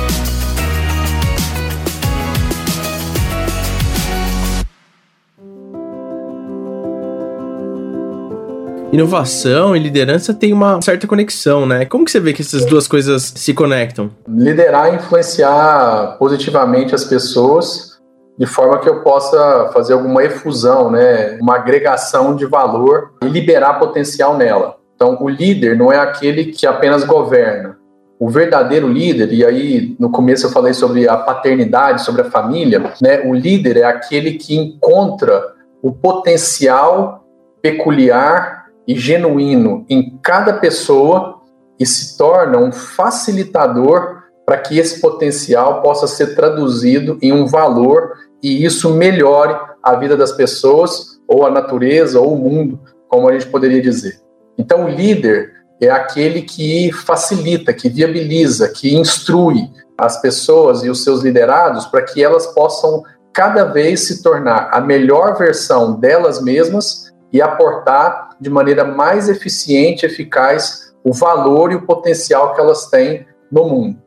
Inovação e liderança têm uma certa conexão, né? Como que você vê que essas duas coisas se conectam? Liderar e influenciar positivamente as pessoas de forma que eu possa fazer alguma efusão, né, uma agregação de valor e liberar potencial nela. Então, o líder não é aquele que apenas governa. O verdadeiro líder, e aí no começo eu falei sobre a paternidade, sobre a família, né? O líder é aquele que encontra o potencial peculiar e genuíno em cada pessoa e se torna um facilitador para que esse potencial possa ser traduzido em um valor e isso melhore a vida das pessoas, ou a natureza, ou o mundo, como a gente poderia dizer. Então, o líder é aquele que facilita, que viabiliza, que instrui as pessoas e os seus liderados para que elas possam cada vez se tornar a melhor versão delas mesmas e aportar de maneira mais eficiente eficaz o valor e o potencial que elas têm no mundo.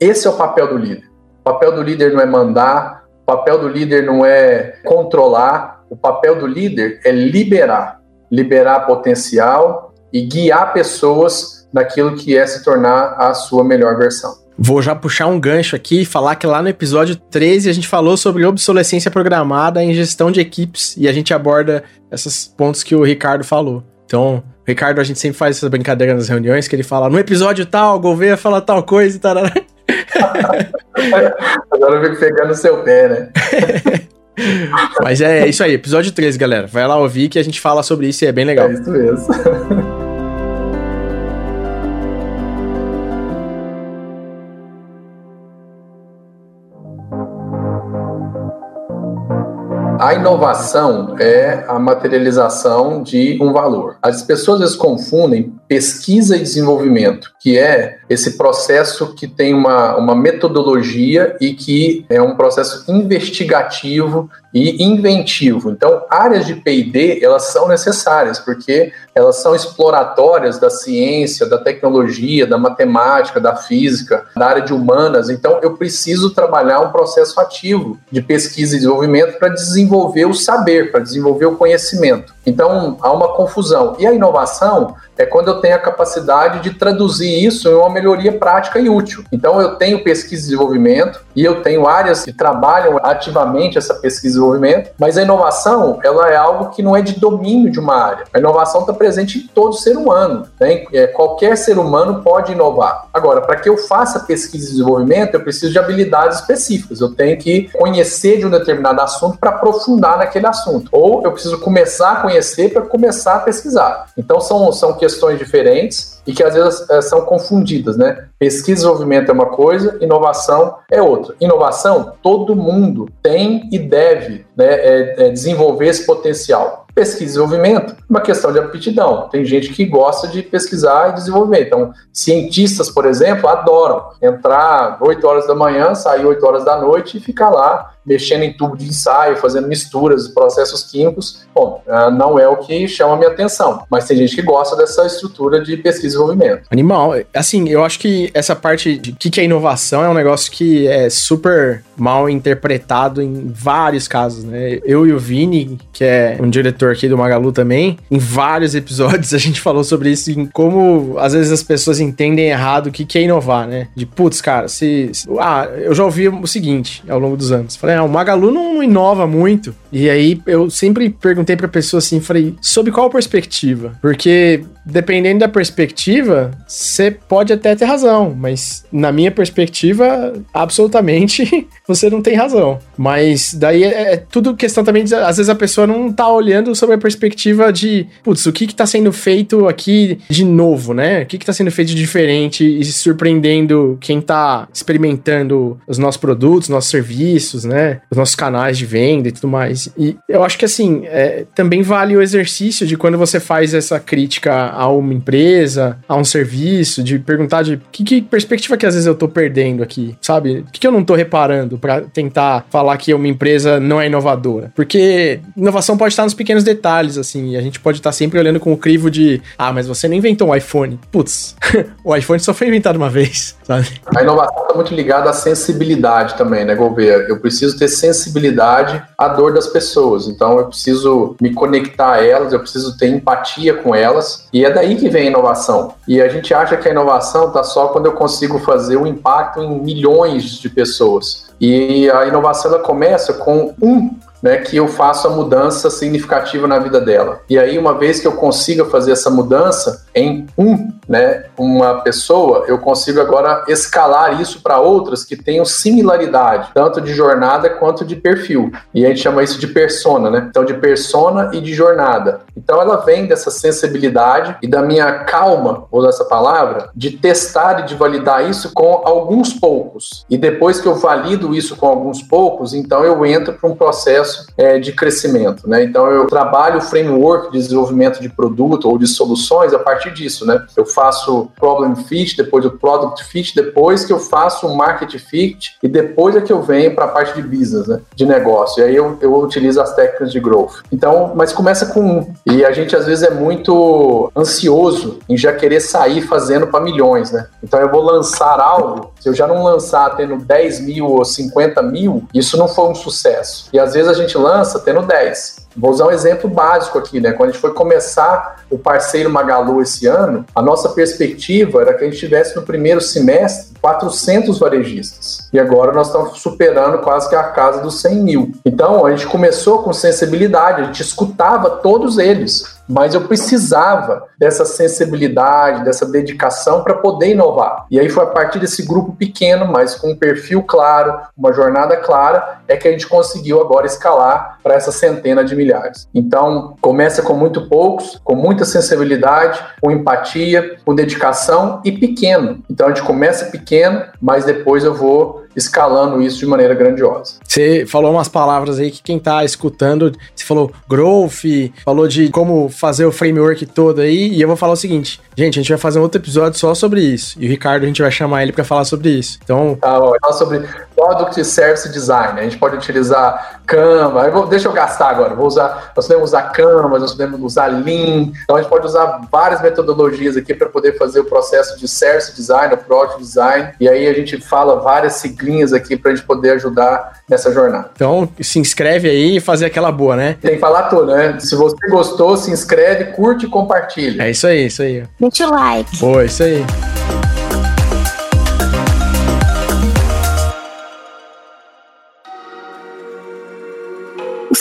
Esse é o papel do líder. O papel do líder não é mandar, o papel do líder não é controlar, o papel do líder é liberar liberar potencial e guiar pessoas naquilo que é se tornar a sua melhor versão. Vou já puxar um gancho aqui e falar que lá no episódio 13 a gente falou sobre obsolescência programada em gestão de equipes e a gente aborda esses pontos que o Ricardo falou. Então, Ricardo, a gente sempre faz essa brincadeira nas reuniões que ele fala: no episódio tal, o Gouveia fala tal coisa e tal. [laughs] Agora eu fico pegando o seu pé, né? [laughs] Mas é isso aí, episódio 13, galera. Vai lá ouvir que a gente fala sobre isso e é bem legal. É isso mesmo. [laughs] A inovação é a materialização de um valor. As pessoas confundem pesquisa e desenvolvimento, que é esse processo que tem uma, uma metodologia e que é um processo investigativo e inventivo. Então, áreas de P&D, elas são necessárias, porque elas são exploratórias da ciência, da tecnologia, da matemática, da física, da área de humanas. Então, eu preciso trabalhar um processo ativo de pesquisa e desenvolvimento para desenvolver o saber, para desenvolver o conhecimento. Então, há uma confusão. E a inovação é quando eu tenho a capacidade de traduzir isso em uma melhoria prática e útil. Então, eu tenho pesquisa e desenvolvimento e eu tenho áreas que trabalham ativamente essa pesquisa e desenvolvimento, mas a inovação ela é algo que não é de domínio de uma área. A inovação está presente em todo ser humano. Né? É, qualquer ser humano pode inovar. Agora, para que eu faça pesquisa e desenvolvimento, eu preciso de habilidades específicas. Eu tenho que conhecer de um determinado assunto para aprofundar naquele assunto. Ou eu preciso começar a conhecer para começar a pesquisar. Então, são, são questões diferentes e que às vezes é, são confundidas, né? Pesquisa e desenvolvimento é uma coisa, inovação é outra. Inovação, todo mundo tem e deve né, é desenvolver esse potencial. Pesquisa e desenvolvimento, uma questão de aptidão. Tem gente que gosta de pesquisar e desenvolver. Então, cientistas, por exemplo, adoram entrar 8 horas da manhã, sair 8 horas da noite e ficar lá mexendo em tubo de ensaio, fazendo misturas, processos químicos. Bom, ah, não é o que chama a minha atenção, mas tem gente que gosta dessa estrutura de pesquisa e desenvolvimento. Animal. Assim, eu acho que essa parte de o que é inovação é um negócio que é super mal interpretado em vários casos, né? Eu e o Vini, que é um diretor aqui do Magalu também, em vários episódios [laughs] a gente falou sobre isso, em como às vezes as pessoas entendem errado o que é inovar, né? De putz, cara, se, se. Ah, eu já ouvi o seguinte ao longo dos anos. Falei, ah, o Magalu não, não inova muito. E aí eu sempre perguntei pra pessoa assim, falei, sob qual perspectiva? Porque dependendo da perspectiva, você pode até ter razão, mas na minha perspectiva, absolutamente [laughs] você não tem razão. Mas daí é, é tudo questão também de, às vezes a pessoa não tá olhando sobre a perspectiva de, putz, o que que tá sendo feito aqui de novo, né? O que que tá sendo feito de diferente e surpreendendo quem tá experimentando os nossos produtos, nossos serviços, né? Os nossos canais de venda e tudo mais. E eu acho que assim, é, também vale o exercício de quando você faz essa crítica a uma empresa, a um serviço, de perguntar de que, que perspectiva que às vezes eu tô perdendo aqui, sabe? O que, que eu não tô reparando para tentar falar que uma empresa não é inovadora? Porque inovação pode estar nos pequenos detalhes, assim, e a gente pode estar sempre olhando com o crivo de, ah, mas você não inventou um iPhone. Putz, [laughs] o iPhone só foi inventado uma vez, sabe? A inovação está muito ligada à sensibilidade também, né, Gouveia? Eu preciso ter sensibilidade à dor das pessoas, então eu preciso me conectar a elas, eu preciso ter empatia com elas, e é daí que vem a inovação. E a gente acha que a inovação está só quando eu consigo fazer um impacto em milhões de pessoas. E a inovação ela começa com um né, que eu faço a mudança significativa na vida dela. E aí, uma vez que eu consiga fazer essa mudança em um, né, uma pessoa, eu consigo agora escalar isso para outras que tenham similaridade, tanto de jornada quanto de perfil. E a gente chama isso de persona, né? Então, de persona e de jornada. Então, ela vem dessa sensibilidade e da minha calma, vou usar essa palavra, de testar e de validar isso com alguns poucos. E depois que eu valido isso com alguns poucos, então eu entro para um processo processo é, de crescimento. Né? Então, eu trabalho o framework de desenvolvimento de produto ou de soluções a partir disso. Né? Eu faço problem fit, depois o product fit, depois que eu faço o market fit e depois é que eu venho para a parte de business, né? de negócio. E aí eu, eu utilizo as técnicas de growth. Então, mas começa com um. E a gente às vezes é muito ansioso em já querer sair fazendo para milhões. Né? Então, eu vou lançar algo, se eu já não lançar tendo 10 mil ou 50 mil, isso não foi um sucesso. E às vezes a gente lança tendo 10. Vou usar um exemplo básico aqui, né? Quando a gente foi começar o parceiro Magalu esse ano, a nossa perspectiva era que a gente tivesse no primeiro semestre 400 varejistas. E agora nós estamos superando quase que a casa dos 100 mil. Então a gente começou com sensibilidade, a gente escutava todos eles mas eu precisava dessa sensibilidade, dessa dedicação para poder inovar. E aí foi a partir desse grupo pequeno, mas com um perfil claro, uma jornada clara, é que a gente conseguiu agora escalar para essa centena de milhares. Então, começa com muito poucos, com muita sensibilidade, com empatia, com dedicação e pequeno. Então a gente começa pequeno, mas depois eu vou escalando isso de maneira grandiosa. Você falou umas palavras aí que quem tá escutando, você falou growth, falou de como fazer o framework todo aí, e eu vou falar o seguinte, gente, a gente vai fazer um outro episódio só sobre isso, e o Ricardo a gente vai chamar ele para falar sobre isso. Então, tá, ó, falar sobre Product Service Design, a gente pode utilizar Canva, eu vou, deixa eu gastar agora, vou usar, nós podemos usar Canva, nós podemos usar Lean, então a gente pode usar várias metodologias aqui para poder fazer o processo de Service Design, o Product Design, e aí a gente fala várias siglinhas aqui para a gente poder ajudar nessa jornada. Então, se inscreve aí e fazer aquela boa, né? Tem que falar tudo, né? Se você gostou, se inscreve, curte e compartilha. É isso aí, isso aí. Deixa o like. Boa, isso aí.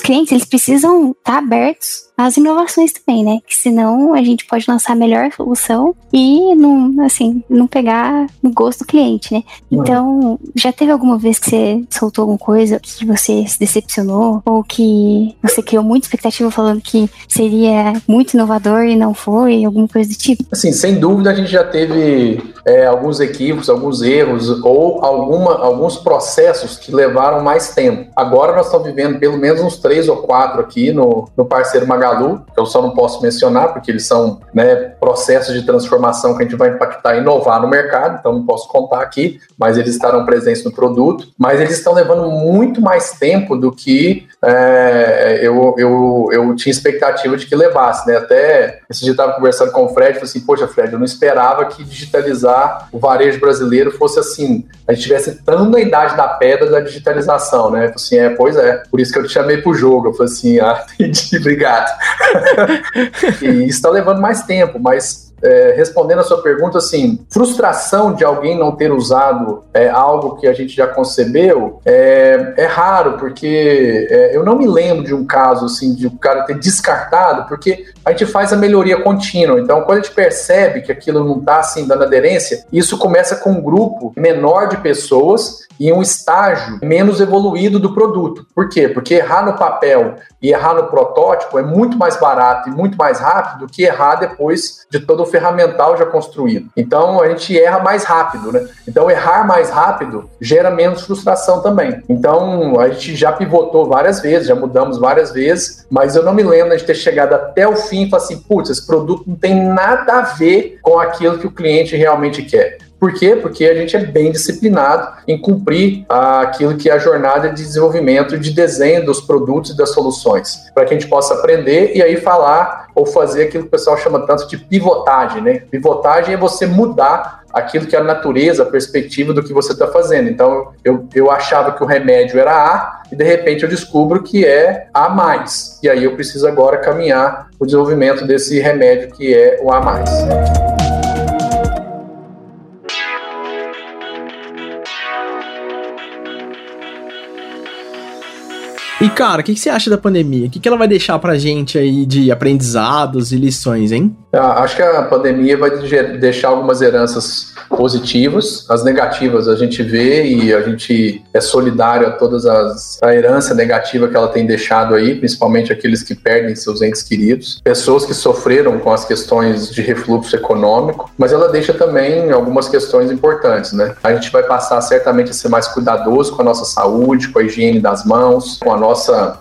Clientes, eles precisam estar tá abertos as inovações também, né? Que senão a gente pode lançar a melhor solução e não, assim, não pegar no gosto do cliente, né? Então, já teve alguma vez que você soltou alguma coisa que você se decepcionou ou que você criou muita expectativa falando que seria muito inovador e não foi, alguma coisa do tipo? Assim, sem dúvida a gente já teve é, alguns equívocos, alguns erros ou alguma, alguns processos que levaram mais tempo. Agora nós estamos vivendo pelo menos uns três ou quatro aqui no, no parceiro Magalu Que eu só não posso mencionar, porque eles são né, processos de transformação que a gente vai impactar e inovar no mercado, então não posso contar aqui, mas eles estarão presentes no produto. Mas eles estão levando muito mais tempo do que é, eu, eu, eu tinha expectativa de que levasse, né? Até esse dia eu estava conversando com o Fred, falei assim, poxa, Fred, eu não esperava que digitalizar o varejo brasileiro fosse assim, a gente tivesse tão na idade da pedra da digitalização, né? Eu falei assim, é, pois é, por isso que eu te chamei pro jogo. Eu falei assim, ah, [laughs] entendi, obrigado. [laughs] e isso está levando mais tempo, mas é, respondendo a sua pergunta, assim, frustração de alguém não ter usado é, algo que a gente já concebeu é, é raro, porque é, eu não me lembro de um caso assim de o um cara ter descartado, porque a gente faz a melhoria contínua. Então, quando a gente percebe que aquilo não está assim dando aderência, isso começa com um grupo menor de pessoas e um estágio menos evoluído do produto. Por quê? Porque errar no papel e errar no protótipo é muito mais barato e muito mais rápido do que errar depois de todo o ferramental já construído. Então a gente erra mais rápido, né? Então errar mais rápido gera menos frustração também. Então a gente já pivotou várias vezes, já mudamos várias vezes, mas eu não me lembro de ter chegado até o fim e falar assim, putz, esse produto não tem nada a ver com aquilo que o cliente realmente quer. Por quê? Porque a gente é bem disciplinado em cumprir aquilo que é a jornada de desenvolvimento de desenho dos produtos e das soluções, para que a gente possa aprender e aí falar ou fazer aquilo que o pessoal chama tanto de pivotagem, né? Pivotagem é você mudar aquilo que é a natureza, a perspectiva do que você está fazendo. Então, eu, eu achava que o remédio era A e de repente eu descubro que é A. E aí eu preciso agora caminhar o desenvolvimento desse remédio que é o A E, cara, o que, que, você acha da pandemia? O que, que ela vai deixar pra gente aí de aprendizados e lições, hein? Ah, acho que a pandemia vai deixar algumas heranças positivas, as negativas a gente vê e a gente é solidário a todas as a herança negativa que ela tem deixado aí, principalmente aqueles que perdem seus entes queridos, pessoas que sofreram com as questões de refluxo econômico, mas ela deixa também algumas questões importantes, né? A gente vai passar certamente a ser mais cuidadoso com a nossa saúde, com a higiene das mãos, com a nossa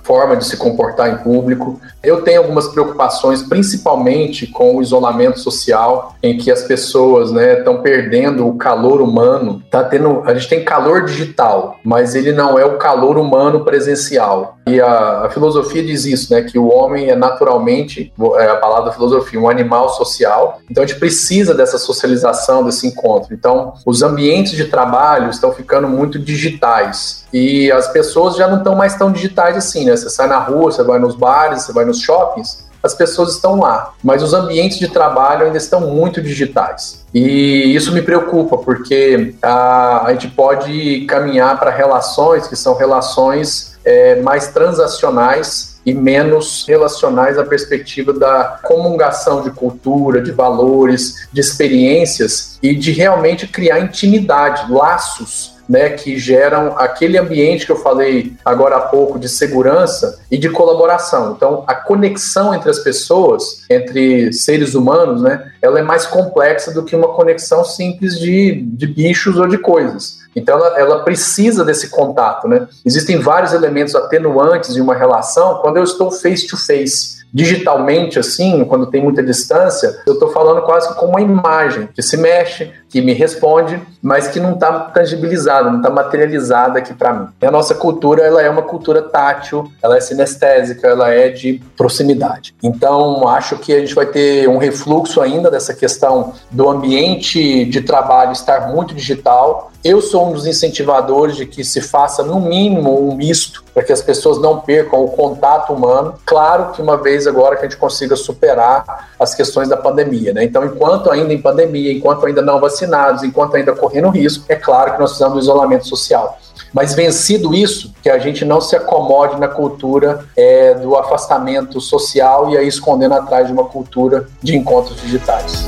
forma de se comportar em público. Eu tenho algumas preocupações, principalmente com o isolamento social, em que as pessoas, né, estão perdendo perdendo o calor humano, tá tendo, a gente tem calor digital, mas ele não é o calor humano presencial. E a, a filosofia diz isso, né, que o homem é naturalmente, é a palavra filosofia, um animal social. Então a gente precisa dessa socialização, desse encontro. Então os ambientes de trabalho estão ficando muito digitais. E as pessoas já não estão mais tão digitais assim, né? Você sai na rua, você vai nos bares, você vai nos shoppings, as pessoas estão lá, mas os ambientes de trabalho ainda estão muito digitais. E isso me preocupa, porque a, a gente pode caminhar para relações que são relações é, mais transacionais e menos relacionais à perspectiva da comungação de cultura, de valores, de experiências e de realmente criar intimidade, laços né, que geram aquele ambiente que eu falei agora há pouco de segurança e de colaboração. Então, a conexão entre as pessoas, entre seres humanos, né, ela é mais complexa do que uma conexão simples de, de bichos ou de coisas. Então, ela, ela precisa desse contato. Né? Existem vários elementos atenuantes em uma relação quando eu estou face to face digitalmente, assim, quando tem muita distância, eu estou falando quase como uma imagem que se mexe, que me responde, mas que não está tangibilizada, não está materializada aqui para mim. E a nossa cultura, ela é uma cultura tátil, ela é sinestésica, ela é de proximidade. Então, acho que a gente vai ter um refluxo ainda dessa questão do ambiente de trabalho estar muito digital. Eu sou um dos incentivadores de que se faça, no mínimo, um misto para que as pessoas não percam o contato humano. Claro que uma vez agora que a gente consiga superar as questões da pandemia, né? Então, enquanto ainda em pandemia, enquanto ainda não vacinados, enquanto ainda correndo risco, é claro que nós precisamos do isolamento social. Mas vencido isso, que a gente não se acomode na cultura é, do afastamento social e aí escondendo atrás de uma cultura de encontros digitais.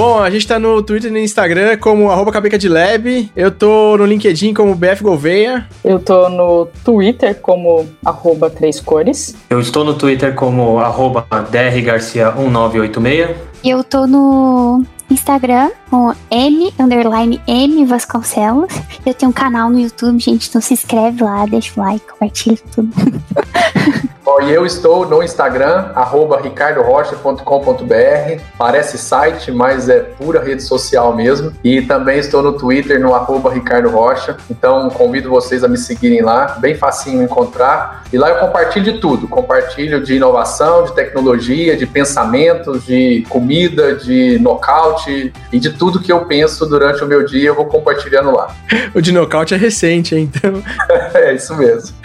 Bom, a gente tá no Twitter e no Instagram como arroba Cabeca de Lab. Eu tô no LinkedIn como BF Gouveia. Eu tô no Twitter como arroba Três Cores. Eu estou no Twitter como arroba drgarcia1986. E eu tô no Instagram com M, underline M Vasconcelos. Eu tenho um canal no YouTube, gente, então se inscreve lá, deixa o like, compartilha tudo. [laughs] Bom, e eu estou no Instagram, ricardorocha.com.br. Parece site, mas é pura rede social mesmo. E também estou no Twitter, no arroba Ricardo Rocha. Então, convido vocês a me seguirem lá. Bem facinho encontrar. E lá eu compartilho de tudo. Compartilho de inovação, de tecnologia, de pensamentos, de comida, de nocaute e de tudo que eu penso durante o meu dia, eu vou compartilhando lá. [laughs] o de nocaute é recente, hein? Então... [laughs] é isso mesmo.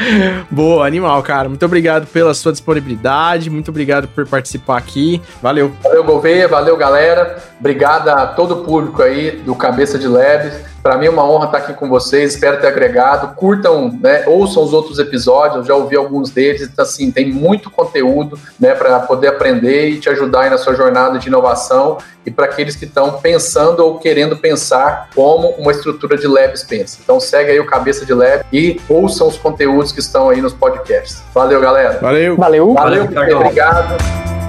Boa, animal, cara. Muito obrigado pela sua disponibilidade, muito obrigado por participar aqui. Valeu. Valeu, Gouveia, valeu, galera. Obrigado a todo o público aí do Cabeça de Lab. Para mim é uma honra estar aqui com vocês, espero ter agregado. Curtam, né, ouçam os outros episódios, eu já ouvi alguns deles, então, assim, tem muito conteúdo né, para poder aprender e te ajudar aí na sua jornada de inovação e para aqueles que estão pensando ou querendo pensar como uma estrutura de labs pensa. Então segue aí o Cabeça de Lab e ouçam os conteúdos que estão aí nos podcasts. Valeu, galera. Valeu. Valeu. Valeu, Valeu obrigado.